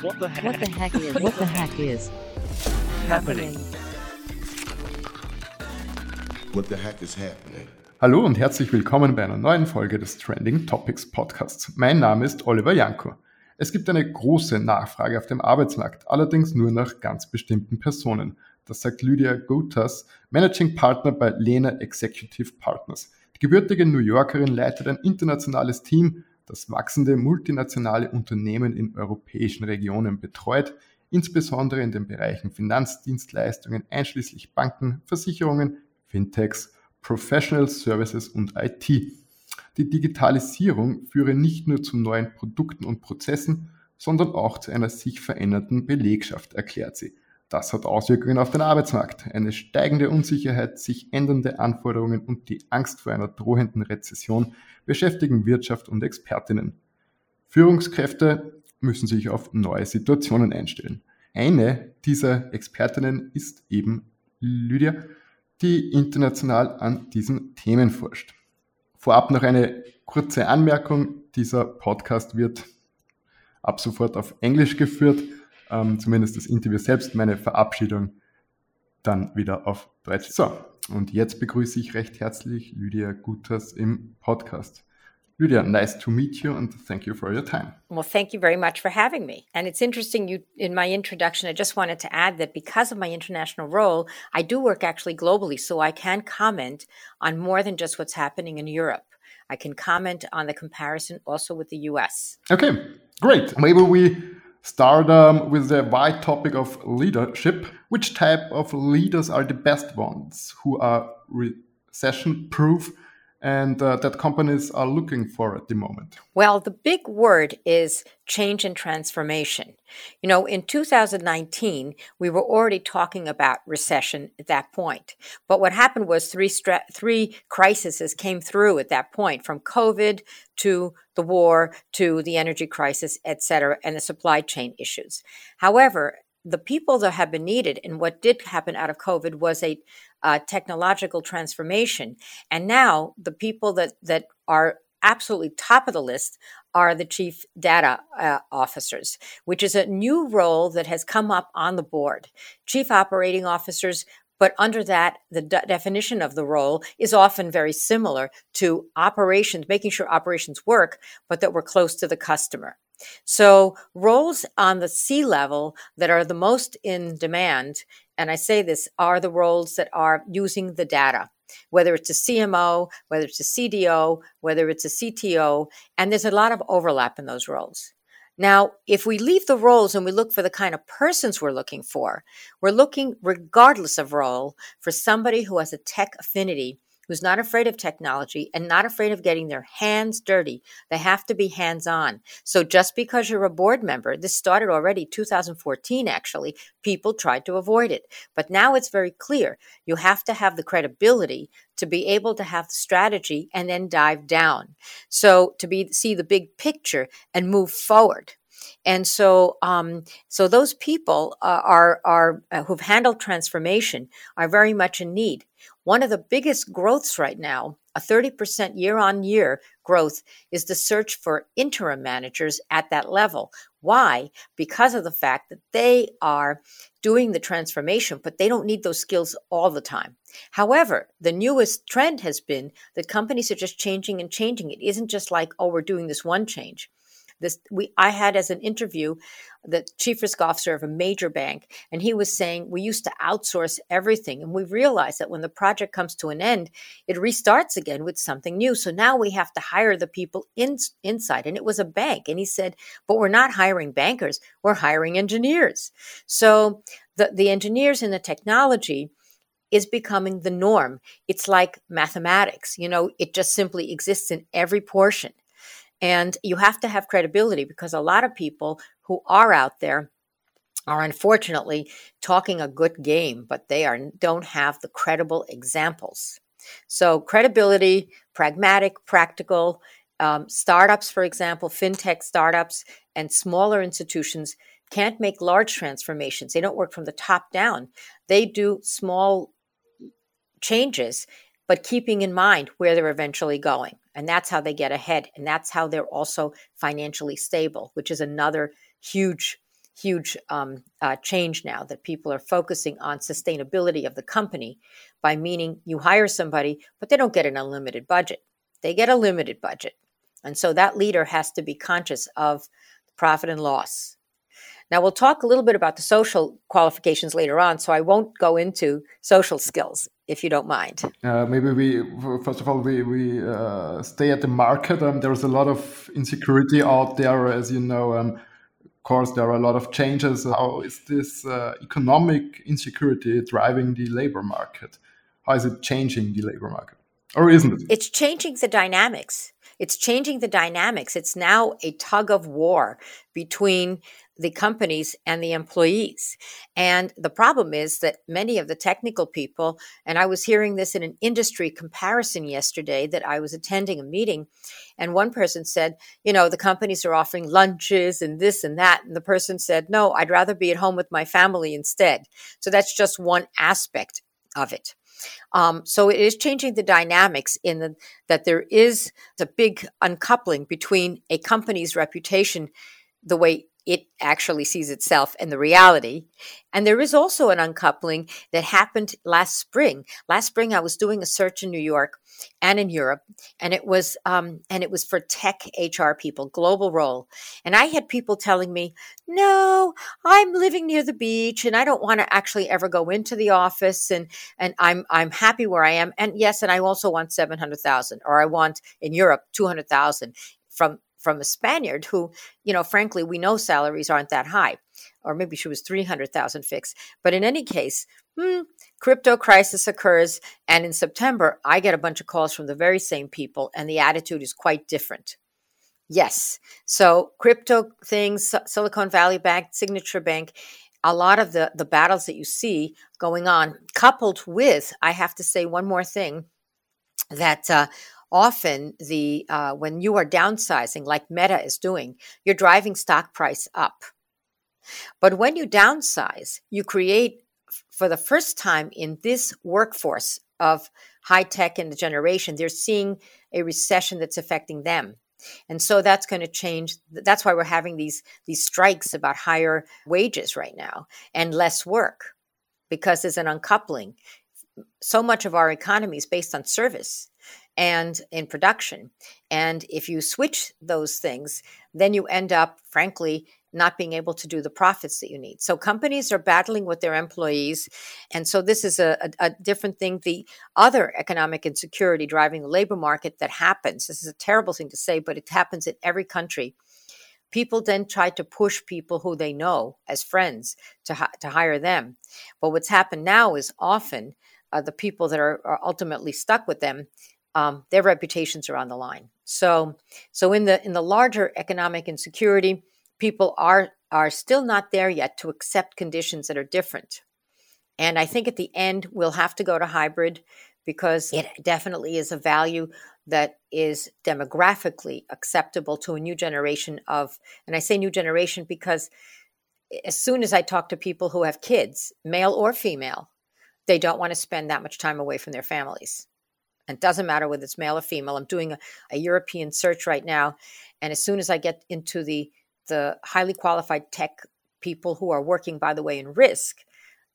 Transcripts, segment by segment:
What the heck? What the heck is what the heck is happening? What the heck is happening? Hallo und herzlich willkommen bei einer neuen Folge des Trending Topics Podcasts. Mein Name ist Oliver Janko. Es gibt eine große Nachfrage auf dem Arbeitsmarkt, allerdings nur nach ganz bestimmten Personen. Das sagt Lydia Gutas, Managing Partner bei Lena Executive Partners. Die gebürtige New Yorkerin leitet ein internationales Team, das wachsende multinationale Unternehmen in europäischen Regionen betreut, insbesondere in den Bereichen Finanzdienstleistungen einschließlich Banken, Versicherungen, Fintechs, Professional Services und IT. Die Digitalisierung führe nicht nur zu neuen Produkten und Prozessen, sondern auch zu einer sich verändernden Belegschaft, erklärt sie. Das hat Auswirkungen auf den Arbeitsmarkt. Eine steigende Unsicherheit, sich ändernde Anforderungen und die Angst vor einer drohenden Rezession beschäftigen Wirtschaft und Expertinnen. Führungskräfte müssen sich auf neue Situationen einstellen. Eine dieser Expertinnen ist eben Lydia, die international an diesen Themen forscht. Vorab noch eine kurze Anmerkung. Dieser Podcast wird ab sofort auf Englisch geführt, ähm, zumindest das Interview selbst, meine Verabschiedung dann wieder auf Deutsch. So, und jetzt begrüße ich recht herzlich Lydia Goutas im Podcast. Lydia, nice to meet you and thank you for your time. Well, thank you very much for having me. And it's interesting you in my introduction I just wanted to add that because of my international role, I do work actually globally so I can comment on more than just what's happening in Europe. I can comment on the comparison also with the US. Okay, great. Maybe we start um, with the wide topic of leadership. Which type of leaders are the best ones who are recession proof and uh, that companies are looking for at the moment? Well, the big word is change and transformation. You know, in 2019, we were already talking about recession at that point. But what happened was three stra- three crises came through at that point, from COVID to the war to the energy crisis, et cetera, and the supply chain issues. However, the people that have been needed and what did happen out of COVID was a uh, technological transformation. And now the people that, that are absolutely top of the list are the chief data uh, officers, which is a new role that has come up on the board. Chief operating officers but under that, the de- definition of the role is often very similar to operations, making sure operations work, but that we're close to the customer. So roles on the C level that are the most in demand, and I say this, are the roles that are using the data, whether it's a CMO, whether it's a CDO, whether it's a CTO, and there's a lot of overlap in those roles. Now, if we leave the roles and we look for the kind of persons we're looking for, we're looking, regardless of role, for somebody who has a tech affinity who's not afraid of technology and not afraid of getting their hands dirty. They have to be hands on. So just because you're a board member, this started already 2014 actually, people tried to avoid it. But now it's very clear. You have to have the credibility to be able to have the strategy and then dive down. So to be see the big picture and move forward. And so, um, so those people uh, are are uh, who've handled transformation are very much in need. One of the biggest growths right now, a 30% year on year growth, is the search for interim managers at that level. Why? Because of the fact that they are doing the transformation, but they don't need those skills all the time. However, the newest trend has been that companies are just changing and changing. It isn't just like, oh, we're doing this one change. This we I had as an interview the chief risk officer of a major bank, and he was saying we used to outsource everything, and we realized that when the project comes to an end, it restarts again with something new. So now we have to hire the people in, inside, and it was a bank, and he said, but we're not hiring bankers, we're hiring engineers. So the the engineers and the technology is becoming the norm. It's like mathematics, you know, it just simply exists in every portion. And you have to have credibility because a lot of people who are out there are unfortunately talking a good game, but they are don't have the credible examples. So credibility, pragmatic, practical. Um, startups, for example, fintech startups and smaller institutions can't make large transformations. They don't work from the top down. They do small changes, but keeping in mind where they're eventually going. And that's how they get ahead. And that's how they're also financially stable, which is another huge, huge um, uh, change now that people are focusing on sustainability of the company by meaning you hire somebody, but they don't get an unlimited budget. They get a limited budget. And so that leader has to be conscious of profit and loss. Now, we'll talk a little bit about the social qualifications later on, so I won't go into social skills if you don't mind. Uh, maybe we, first of all, we, we uh, stay at the market. Um, there's a lot of insecurity out there, as you know. Um, of course, there are a lot of changes. How is this uh, economic insecurity driving the labor market? How is it changing the labor market? Or isn't it? It's changing the dynamics. It's changing the dynamics. It's now a tug of war between the companies and the employees. And the problem is that many of the technical people, and I was hearing this in an industry comparison yesterday that I was attending a meeting, and one person said, you know, the companies are offering lunches and this and that. And the person said, no, I'd rather be at home with my family instead. So that's just one aspect of it. Um, so it is changing the dynamics in the, that there is a big uncoupling between a company's reputation, the way it actually sees itself and the reality. And there is also an uncoupling that happened last spring. Last spring, I was doing a search in New York and in Europe, and it was um, and it was for tech HR people, global role. And I had people telling me, "No, I'm living near the beach, and I don't want to actually ever go into the office, and and I'm I'm happy where I am. And yes, and I also want seven hundred thousand, or I want in Europe two hundred thousand from from a Spaniard who, you know, frankly, we know salaries aren't that high, or maybe she was 300,000 fixed. But in any case, hmm, crypto crisis occurs. And in September, I get a bunch of calls from the very same people, and the attitude is quite different. Yes. So crypto things, Silicon Valley Bank, Signature Bank, a lot of the, the battles that you see going on, coupled with, I have to say one more thing that uh, often the uh, when you are downsizing like meta is doing you're driving stock price up. But when you downsize you create for the first time in this workforce of high tech and the generation they're seeing a recession that's affecting them. And so that's going to change that's why we're having these these strikes about higher wages right now and less work because there's an uncoupling. So much of our economy is based on service and in production. And if you switch those things, then you end up, frankly, not being able to do the profits that you need. So companies are battling with their employees. And so this is a, a, a, different thing. The other economic insecurity driving the labor market that happens, this is a terrible thing to say, but it happens in every country. People then try to push people who they know as friends to, to hire them. But what's happened now is often uh, the people that are, are ultimately stuck with them um, their reputations are on the line. So, so in the in the larger economic insecurity, people are are still not there yet to accept conditions that are different. And I think at the end we'll have to go to hybrid because it definitely is a value that is demographically acceptable to a new generation of and I say new generation because as soon as I talk to people who have kids, male or female, they don't want to spend that much time away from their families. It doesn't matter whether it's male or female. I'm doing a, a European search right now. And as soon as I get into the, the highly qualified tech people who are working, by the way, in risk,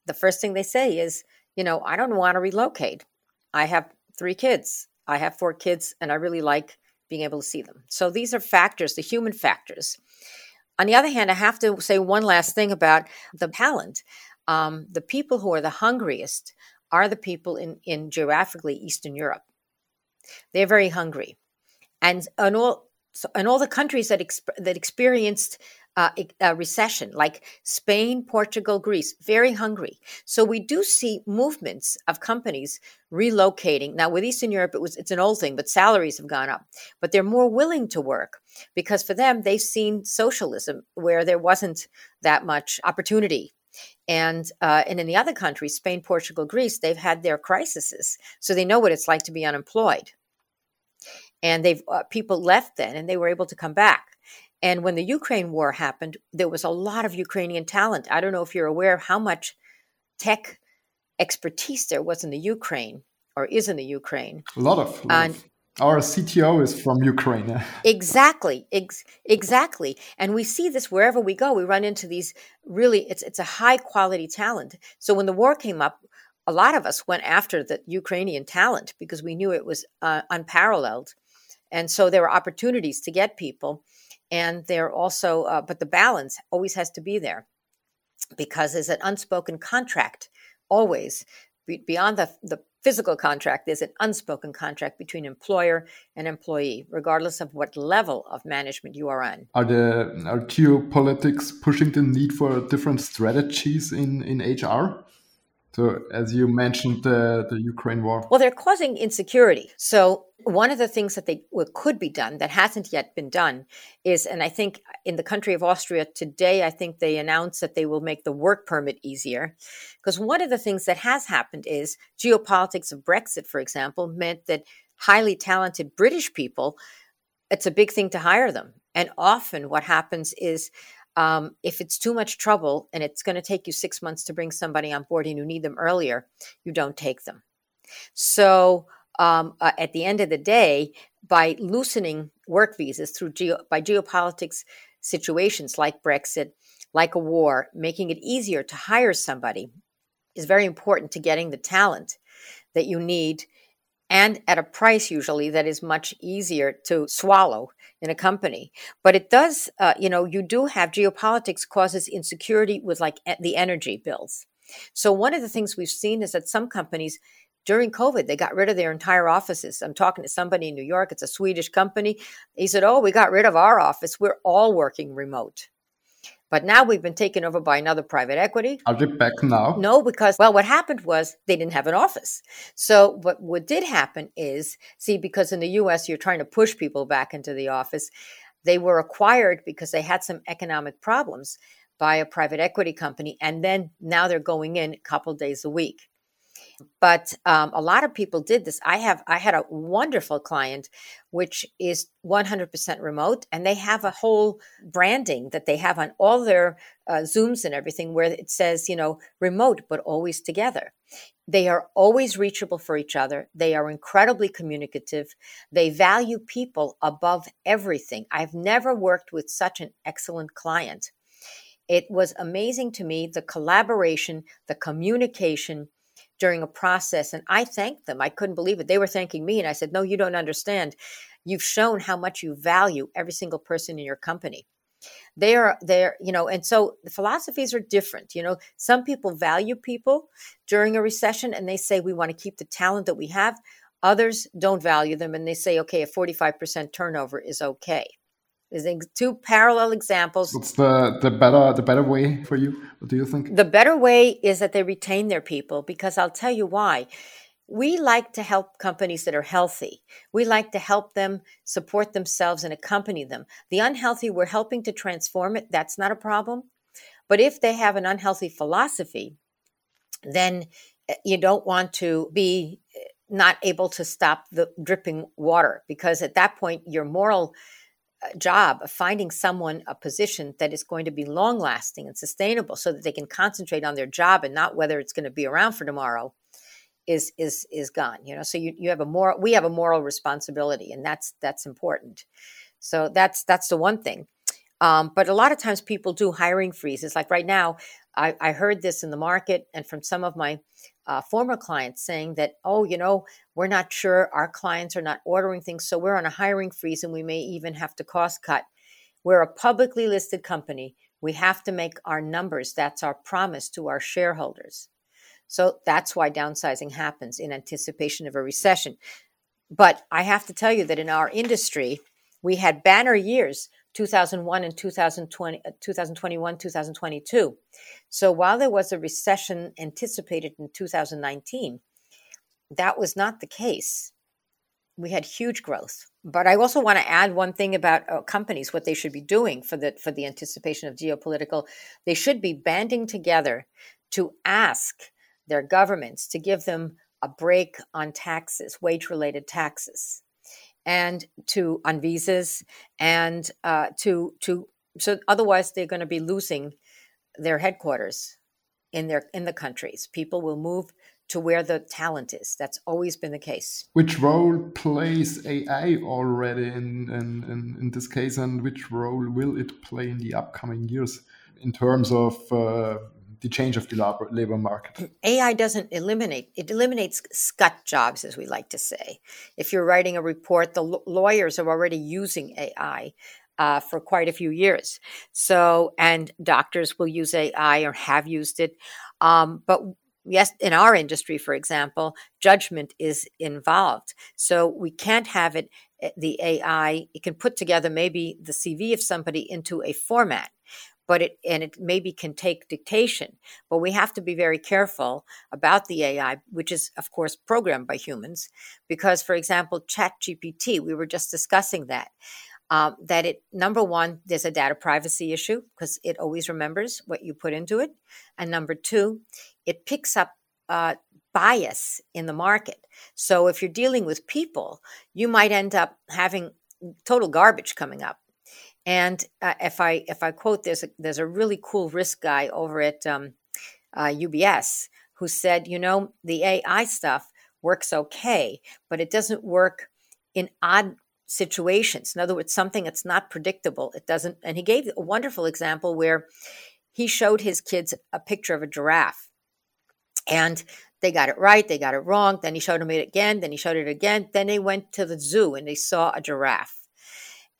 the first thing they say is, you know, I don't want to relocate. I have three kids. I have four kids, and I really like being able to see them. So these are factors, the human factors. On the other hand, I have to say one last thing about the talent. Um, the people who are the hungriest are the people in, in geographically Eastern Europe. They're very hungry. And in all, so in all the countries that, exp- that experienced uh, a recession, like Spain, Portugal, Greece, very hungry. So we do see movements of companies relocating. Now with Eastern Europe, it was it's an old thing, but salaries have gone up. But they're more willing to work because for them, they've seen socialism where there wasn't that much opportunity and uh, and in the other countries, Spain, Portugal, Greece, they've had their crises, so they know what it's like to be unemployed. And they've uh, people left then, and they were able to come back. And when the Ukraine war happened, there was a lot of Ukrainian talent. I don't know if you're aware of how much tech expertise there was in the Ukraine or is in the Ukraine. A lot of. A lot and of. Our CTO is from Ukraine. exactly, ex- exactly. And we see this wherever we go. We run into these really. It's it's a high quality talent. So when the war came up, a lot of us went after the Ukrainian talent because we knew it was uh, unparalleled, and so there were opportunities to get people, and there also, uh, but the balance always has to be there because there's an unspoken contract always beyond the, the physical contract, there's an unspoken contract between employer and employee, regardless of what level of management you are on. Are the are geopolitics pushing the need for different strategies in, in HR? So, as you mentioned, the, the Ukraine war. Well, they're causing insecurity. So, one of the things that they what could be done that hasn't yet been done is, and I think in the country of Austria today, I think they announced that they will make the work permit easier. Because one of the things that has happened is geopolitics of Brexit, for example, meant that highly talented British people, it's a big thing to hire them. And often what happens is um, if it's too much trouble and it's going to take you six months to bring somebody on board and you need them earlier, you don't take them. So um, uh, at the end of the day, by loosening work visas through geo- by geopolitics situations like Brexit, like a war, making it easier to hire somebody is very important to getting the talent that you need and at a price usually that is much easier to swallow in a company. But it does, uh, you know, you do have geopolitics causes insecurity with like the energy bills. So one of the things we've seen is that some companies during COVID, they got rid of their entire offices. I'm talking to somebody in New York, it's a Swedish company. He said, Oh, we got rid of our office. We're all working remote. But now we've been taken over by another private equity. Are they back now? No, because, well, what happened was they didn't have an office. So, what, what did happen is, see, because in the US, you're trying to push people back into the office, they were acquired because they had some economic problems by a private equity company. And then now they're going in a couple days a week but um, a lot of people did this. I have i had a wonderful client which is 100% remote and they have a whole branding that they have on all their uh, zooms and everything where it says you know remote but always together. They are always reachable for each other. They are incredibly communicative. They value people above everything. I've never worked with such an excellent client. It was amazing to me the collaboration the communication during a process. And I thanked them. I couldn't believe it. They were thanking me. And I said, No, you don't understand. You've shown how much you value every single person in your company. They are there, you know, and so the philosophies are different. You know, some people value people during a recession and they say we want to keep the talent that we have. Others don't value them and they say, okay, a 45% turnover is okay. There's two parallel examples. What's the, the better the better way for you? What do you think? The better way is that they retain their people because I'll tell you why. We like to help companies that are healthy. We like to help them support themselves and accompany them. The unhealthy, we're helping to transform it. That's not a problem. But if they have an unhealthy philosophy, then eh, you don't want to be eh, not able to stop the dripping water because at that point your moral job of finding someone a position that is going to be long lasting and sustainable so that they can concentrate on their job and not whether it's going to be around for tomorrow is is is gone you know? So you, you have a moral we have a moral responsibility and that's that's important. So that's that's the one thing. Um, but a lot of times people do hiring freezes. Like right now I, I heard this in the market and from some of my uh, former clients saying that, oh, you know, we're not sure our clients are not ordering things, so we're on a hiring freeze and we may even have to cost cut. We're a publicly listed company. We have to make our numbers. That's our promise to our shareholders. So that's why downsizing happens in anticipation of a recession. But I have to tell you that in our industry, we had banner years 2001 and 2020, uh, 2021, 2022. So while there was a recession anticipated in 2019, that was not the case. We had huge growth. But I also want to add one thing about uh, companies, what they should be doing for the for the anticipation of geopolitical. They should be banding together to ask their governments to give them a break on taxes, wage related taxes and to on visas and uh, to to so otherwise they're going to be losing their headquarters in their in the countries. People will move to where the talent is. That's always been the case. Which role plays AI already in, in, in, in this case, and which role will it play in the upcoming years in terms of uh, the change of the labor, market? AI doesn't eliminate, it eliminates scut jobs, as we like to say. If you're writing a report, the lawyers are already using AI. Uh, for quite a few years. So, and doctors will use AI or have used it. Um, but yes, in our industry, for example, judgment is involved. So we can't have it, eh, the AI, it can put together maybe the CV of somebody into a format. But it and it maybe can take dictation, but we have to be very careful about the AI, which is of course programmed by humans, because for example, Chat GPT, we were just discussing that. Um, that it number one there's a data privacy issue because it always remembers what you put into it and number two it picks up uh, bias in the market. So if you're dealing with people, you might end up having total garbage coming up. And uh, if I if I quote, there's a, there's a really cool risk guy over at um, uh, UBS who said, you know, the AI stuff works okay, but it doesn't work in odd situations. In other words, something that's not predictable. It doesn't. And he gave a wonderful example where he showed his kids a picture of a giraffe and they got it right, they got it wrong. Then he showed them it again, then he showed it again. Then they went to the zoo and they saw a giraffe.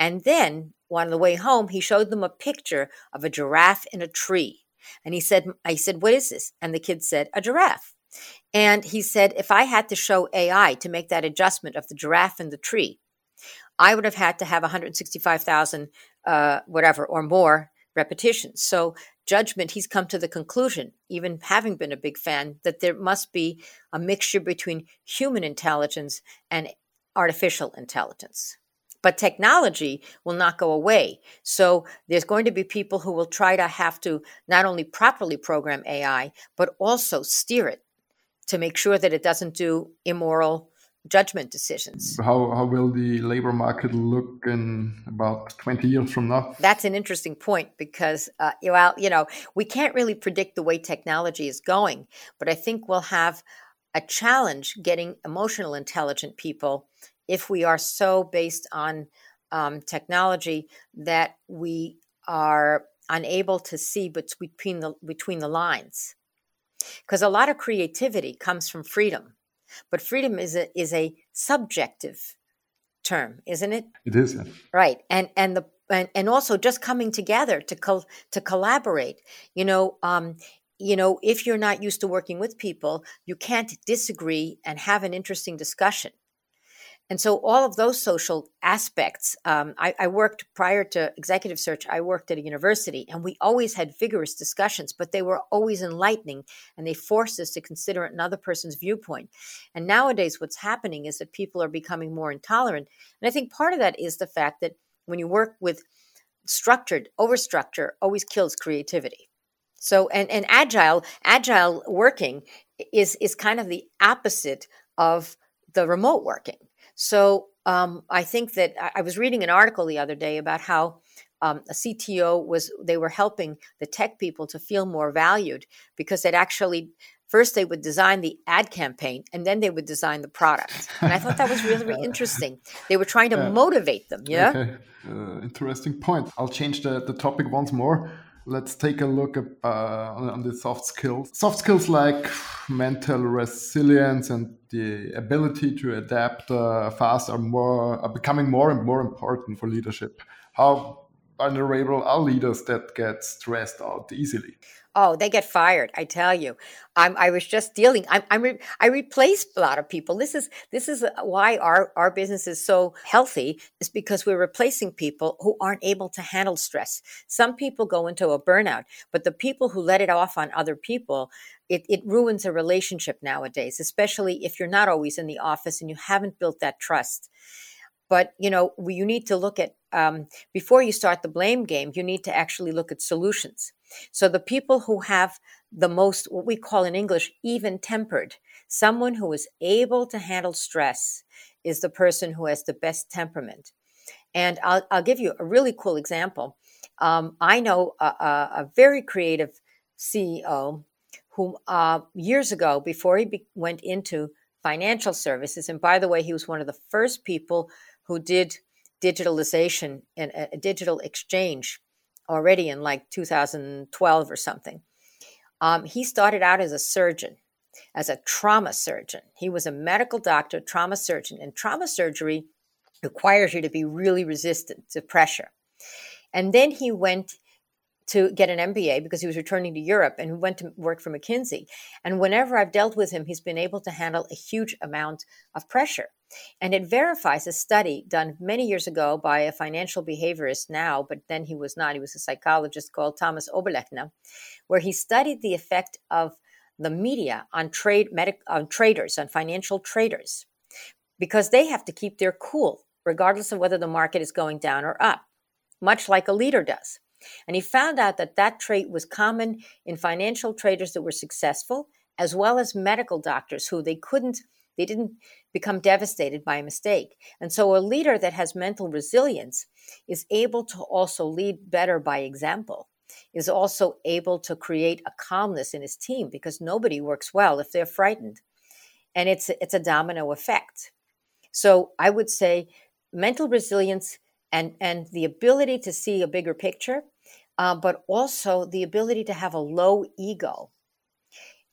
And then on the way home, he showed them a picture of a giraffe in a tree. And he said, I said, what is this? And the kid said, a giraffe. And he said, if I had to show AI to make that adjustment of the giraffe in the tree, I would have had to have 165,000, uh, whatever, or more repetitions. So judgment, he's come to the conclusion, even having been a big fan, that there must be a mixture between human intelligence and artificial intelligence. But technology will not go away. So there's going to be people who will try to have to not only properly program AI, but also steer it to make sure that it doesn't do immoral judgment decisions. How, how will the labor market look in about 20 years from now? That's an interesting point because, uh, well, you know, we can't really predict the way technology is going, but I think we'll have a challenge getting emotional intelligent people if we are so based on um, technology that we are unable to see between the between the lines because a lot of creativity comes from freedom but freedom is a is a subjective term, isn't it? It is. Right. And and the and, and also just coming together to col- to collaborate. You know, um, you know, if you're not used to working with people, you can't disagree and have an interesting discussion. And so, all of those social aspects, um, I, I, worked prior to executive search, I worked at a university, and we always had vigorous discussions, but they were always enlightening and they forced us to consider another person's viewpoint. And nowadays, what's happening is that people are becoming more intolerant. And I think part of that is the fact that when you work with structured, overstructure always kills creativity. So, and, and agile, agile working is, is kind of the opposite of the remote working so um, I think that I was reading an article the other day about how um, a CTO was they were helping the tech people to feel more valued because it actually first they would design the ad campaign and then they would design the product. And i thought that was really, really interesting. They were trying to uh, motivate them yeah okay. uh, interesting point. I'll change the, the topic once more let's take a look at, uh, on the soft skills. Soft skills like mental resilience and the ability to adapt uh, fast are more are becoming more and more important for leadership. How vulnerable are leaders that get stressed out easily? Oh, they get fired. I tell you, I'm, I was just dealing. I'm, I'm re, I replaced a lot of people. This is this is why our our business is so healthy. Is because we're replacing people who aren't able to handle stress. Some people go into a burnout, but the people who let it off on other people, it, it ruins a relationship nowadays. Especially if you're not always in the office and you haven't built that trust. But you know, you need to look at um, before you start the blame game. You need to actually look at solutions so the people who have the most, what we call in English, even tempered, someone who is able to handle stress is the person who has the best temperament. And I'll, I'll give you a really cool example. Um, I know a, a, a very creative CEO who uh, years ago, before he be- went into financial services, and by the way, he was one of the first people who did digitalization and a digital exchange already in like 2012 or something. Um, he started out as a surgeon, as a trauma surgeon. He was a medical doctor, trauma surgeon, and trauma surgery requires you to be really resistant to pressure. And then he went to get an MBA because he was returning to Europe and he went to work for McKinsey. And whenever I've dealt with him, he's been able to handle a huge amount of pressure. And it verifies a study done many years ago by a financial behaviorist now, but then he was not. He was a psychologist called Thomas Oberlechner, where he studied the effect of the media on trade medic, on traders, on financial traders, because they have to keep their cool, regardless of whether the market is going down or up, much like a leader does. And he found out that that trait was common in financial traders that were successful, as well as medical doctors who they couldn't, they didn't become devastated by a mistake. And so a leader that has mental resilience is able to also lead better by example, is also able to create a calmness in his team because nobody works well if they're frightened. And it's, it's a domino effect. So I would say mental resilience and, and the ability to see a bigger picture uh, but also the ability to have a low ego.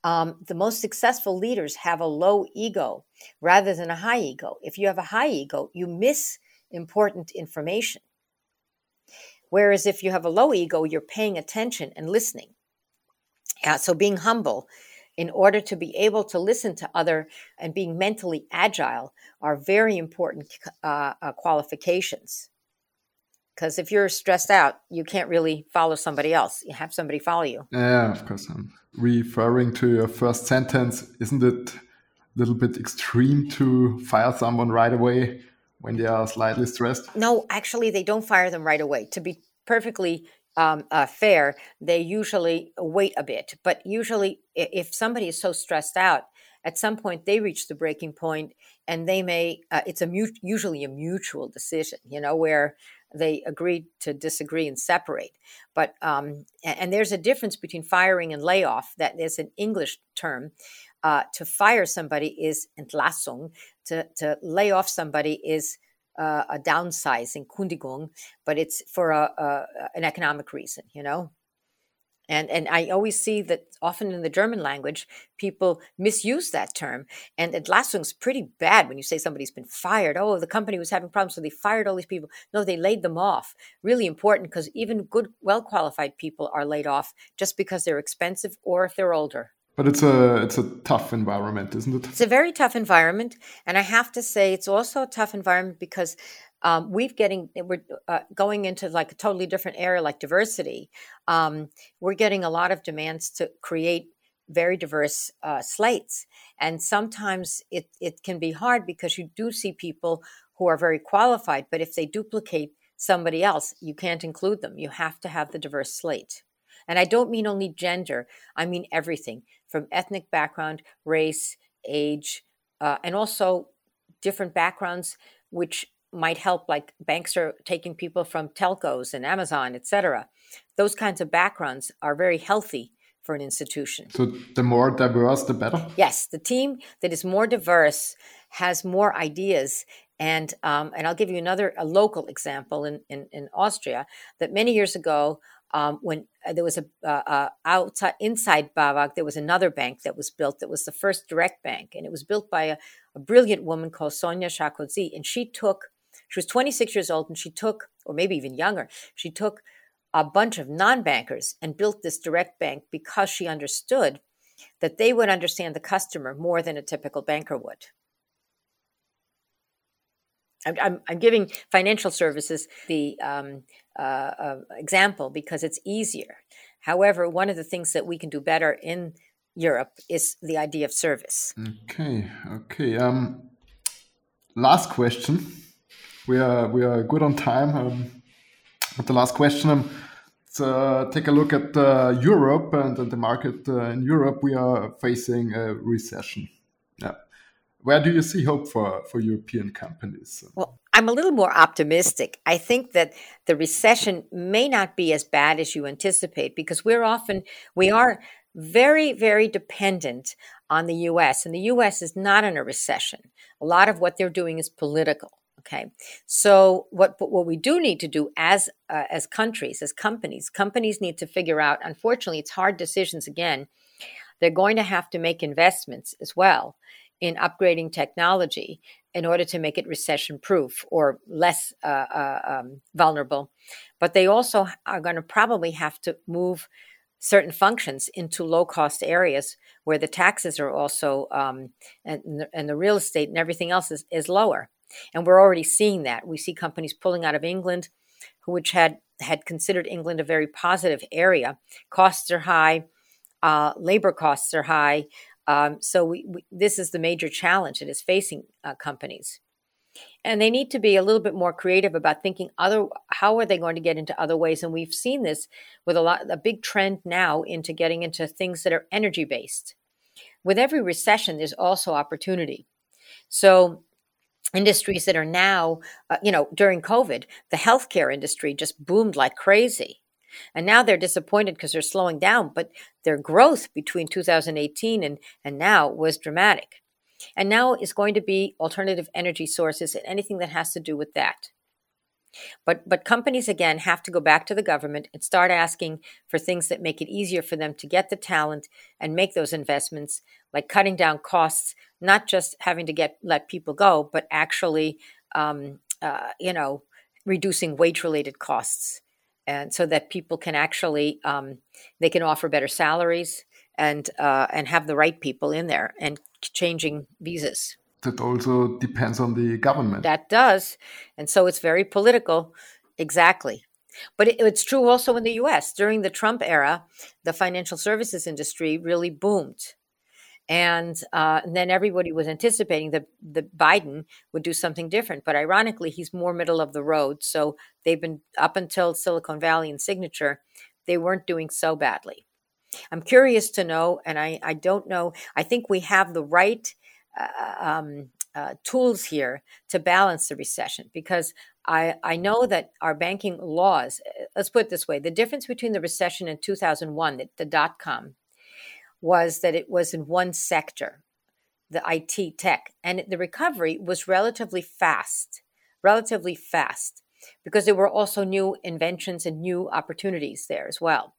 Um, the most successful leaders have a low ego rather than a high ego. If you have a high ego, you miss important information. Whereas if you have a low ego, you're paying attention and listening. Yeah, so being humble in order to be able to listen to other and being mentally agile are very important uh, uh, qualifications. Because if you're stressed out, you can't really follow somebody else. You have somebody follow you. Yeah, of course. I'm referring to your first sentence. Isn't it a little bit extreme to fire someone right away when they are slightly stressed? No, actually, they don't fire them right away. To be perfectly um, uh, fair, they usually wait a bit. But usually, if somebody is so stressed out, at some point they reach the breaking point and they may uh, it's a mut- usually a mutual decision you know where they agreed to disagree and separate. But um, and there's a difference between firing and layoff. That is an English term. Uh, to fire somebody is Entlassung. To to lay off somebody is uh, a downsizing, Kündigung, but it's for a, a, an economic reason. You know. And, and I always see that often in the German language, people misuse that term. And Entlassung's pretty bad when you say somebody's been fired. Oh, the company was having problems, so they fired all these people. No, they laid them off. Really important because even good, well qualified people are laid off just because they're expensive or if they're older. But it's a it's a tough environment, isn't it? It's a very tough environment, and I have to say it's also a tough environment because um, we've getting we're uh, going into like a totally different area like diversity. Um, we're getting a lot of demands to create very diverse uh, slates. And sometimes it, it can be hard because you do see people who are very qualified but if they duplicate somebody else you can't include them. You have to have the diverse slate. And i don't mean only gender i mean everything from ethnic background race age uh, and also different backgrounds which might help like banks are taking people from telcos and amazon etc those kinds of backgrounds are very healthy for an institution. So the more diverse the better? Yes the team that is more diverse has more ideas and um, and i'll give you another a local example in, in, in austria that many years ago um, when uh, there was a uh, uh, outside inside BAWAG, there was another bank that was built that was the first direct bank, and it was built by a, a brilliant woman called Sonia Sarkozy, and she took she was 26 years old and she took, or maybe even younger, she took a bunch of non bankers and built this direct bank because she understood that they would understand the customer more than a typical banker would. I'm, I'm, giving financial services the um, uh, uh, example because it's easier. However, one of the things that we can do better in Europe is the idea of service. Okay, okay. Um, last question we are we are good on time. Um, with the last question, um, uh, take a look at uh, Europe and, and, the market uh, in Europe. We are facing a recession. Yeah, where do you see hope for for European companies? Well, I'm a little more optimistic. I think that the recession may not be as bad as you anticipate because we're often we are very, very dependent on the US, and the US is not in a recession. A lot of what they're doing is political. Okay, so what what we do need to do as uh, as countries, as companies, companies need to figure out. Unfortunately, it's hard decisions again. They're going to have to make investments as well in upgrading technology in order to make it recession proof or less uh, uh, um, vulnerable. But they also are going to probably have to move certain functions into low cost areas where the taxes are also um, and, and the real estate and everything else is, is lower and we're already seeing that. We see companies pulling out of england which had had considered england a very positive area. Costs are high uh, labor costs are high. Um, so we, we, this is the major challenge that is facing uh, companies. And they need to be a little bit more creative about thinking other how are they going to get into other ways? And we've seen this with a lot a big trend now into getting into things that are energy based with every recession there's also opportunity. So industries that are now uh, you know during covid the healthcare industry just boomed like crazy and now they're disappointed because they're slowing down but their growth between 2018 and, and now was dramatic and now is going to be alternative energy sources and anything that has to do with that. But but companies again have to go back to the government and start asking for things that make it easier for them to get the talent and make those investments, like cutting down costs, not just having to get let people go, but actually, um, uh, you know, reducing wage related costs, and so that people can actually um, they can offer better salaries and uh, and have the right people in there and changing visas. That also depends on the government. That does. And so it's very political. Exactly. But it, it's true also in the US. During the Trump era, the financial services industry really boomed. And, uh, and then everybody was anticipating that the Biden would do something different. But ironically, he's more middle of the road. So they've been up until Silicon Valley and Signature, they weren't doing so badly. I'm curious to know, and I, I don't know, I think we have the right um, uh, tools here to balance the recession because I, I know that our banking laws, uh, let's put it this way the difference between the recession in 2001, the, the dot com, was that it was in one sector, the IT tech, and the recovery was relatively fast, relatively fast, because there were also new inventions and new opportunities there as well.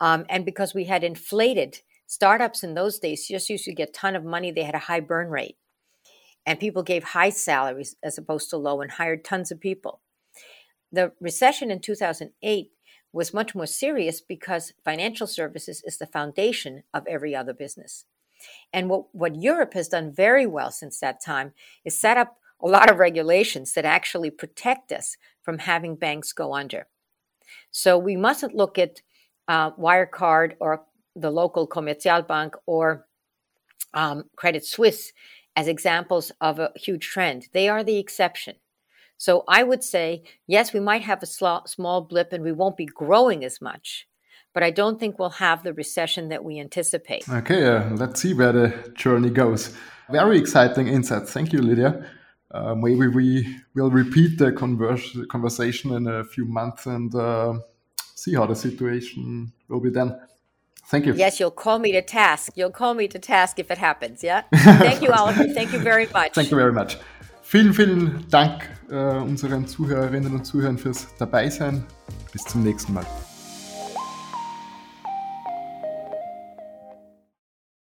Um, and because we had inflated startups in those days, just used to get a ton of money. They had a high burn rate. And people gave high salaries as opposed to low and hired tons of people. The recession in 2008 was much more serious because financial services is the foundation of every other business. And what, what Europe has done very well since that time is set up a lot of regulations that actually protect us from having banks go under. So we mustn't look at uh, Wirecard or the local Commerzialbank or um, Credit Suisse as examples of a huge trend. They are the exception. So I would say, yes, we might have a sl- small blip and we won't be growing as much, but I don't think we'll have the recession that we anticipate. Okay, uh, let's see where the journey goes. Very exciting insights. Thank you, Lydia. Uh, maybe we will repeat the converse- conversation in a few months and uh, see how the situation will be then. Thank you. Yes, you'll call me to task. You'll call me to task if it happens, yeah? Thank you, Oliver. Thank you very much. Thank you very much. Vielen, vielen Dank äh, unseren Zuhörerinnen und Zuhörern fürs Dabeisein. Bis zum nächsten Mal.